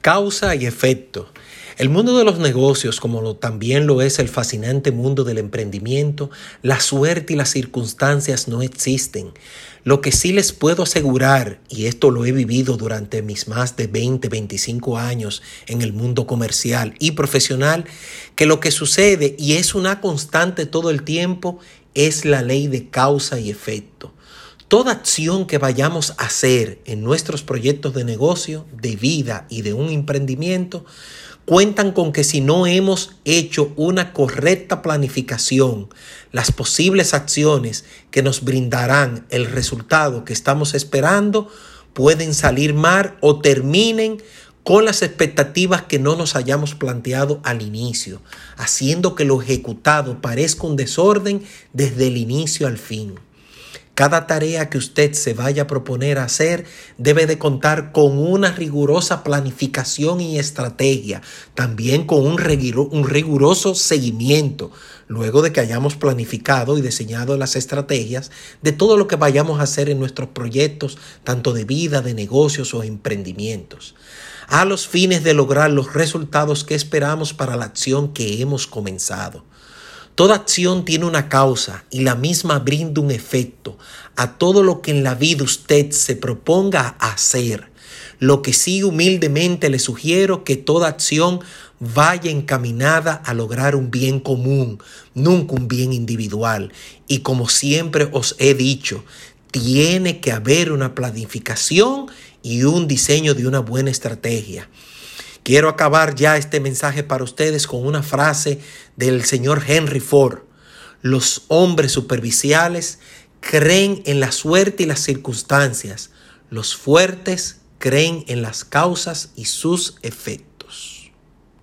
Causa y efecto. El mundo de los negocios, como también lo es el fascinante mundo del emprendimiento, la suerte y las circunstancias no existen. Lo que sí les puedo asegurar, y esto lo he vivido durante mis más de 20, 25 años en el mundo comercial y profesional, que lo que sucede, y es una constante todo el tiempo, es la ley de causa y efecto. Toda acción que vayamos a hacer en nuestros proyectos de negocio, de vida y de un emprendimiento, cuentan con que si no hemos hecho una correcta planificación, las posibles acciones que nos brindarán el resultado que estamos esperando pueden salir mal o terminen con las expectativas que no nos hayamos planteado al inicio, haciendo que lo ejecutado parezca un desorden desde el inicio al fin. Cada tarea que usted se vaya a proponer hacer debe de contar con una rigurosa planificación y estrategia, también con un, riguroso seguimiento, luego de que hayamos planificado y diseñado las estrategias de todo lo que vayamos a hacer en nuestros proyectos, tanto de vida, de negocios o emprendimientos, a los fines de lograr los resultados que esperamos para la acción que hemos comenzado. Toda acción tiene una causa y la misma brinda un efecto a todo lo que en la vida usted se proponga hacer. Lo que sí humildemente le sugiero que toda acción vaya encaminada a lograr un bien común, nunca un bien individual. Y como siempre os he dicho, tiene que haber una planificación y un diseño de una buena estrategia. Quiero acabar ya este mensaje para ustedes con una frase del señor Henry Ford. Los hombres superficiales creen en la suerte y las circunstancias. Los fuertes creen en las causas y sus efectos.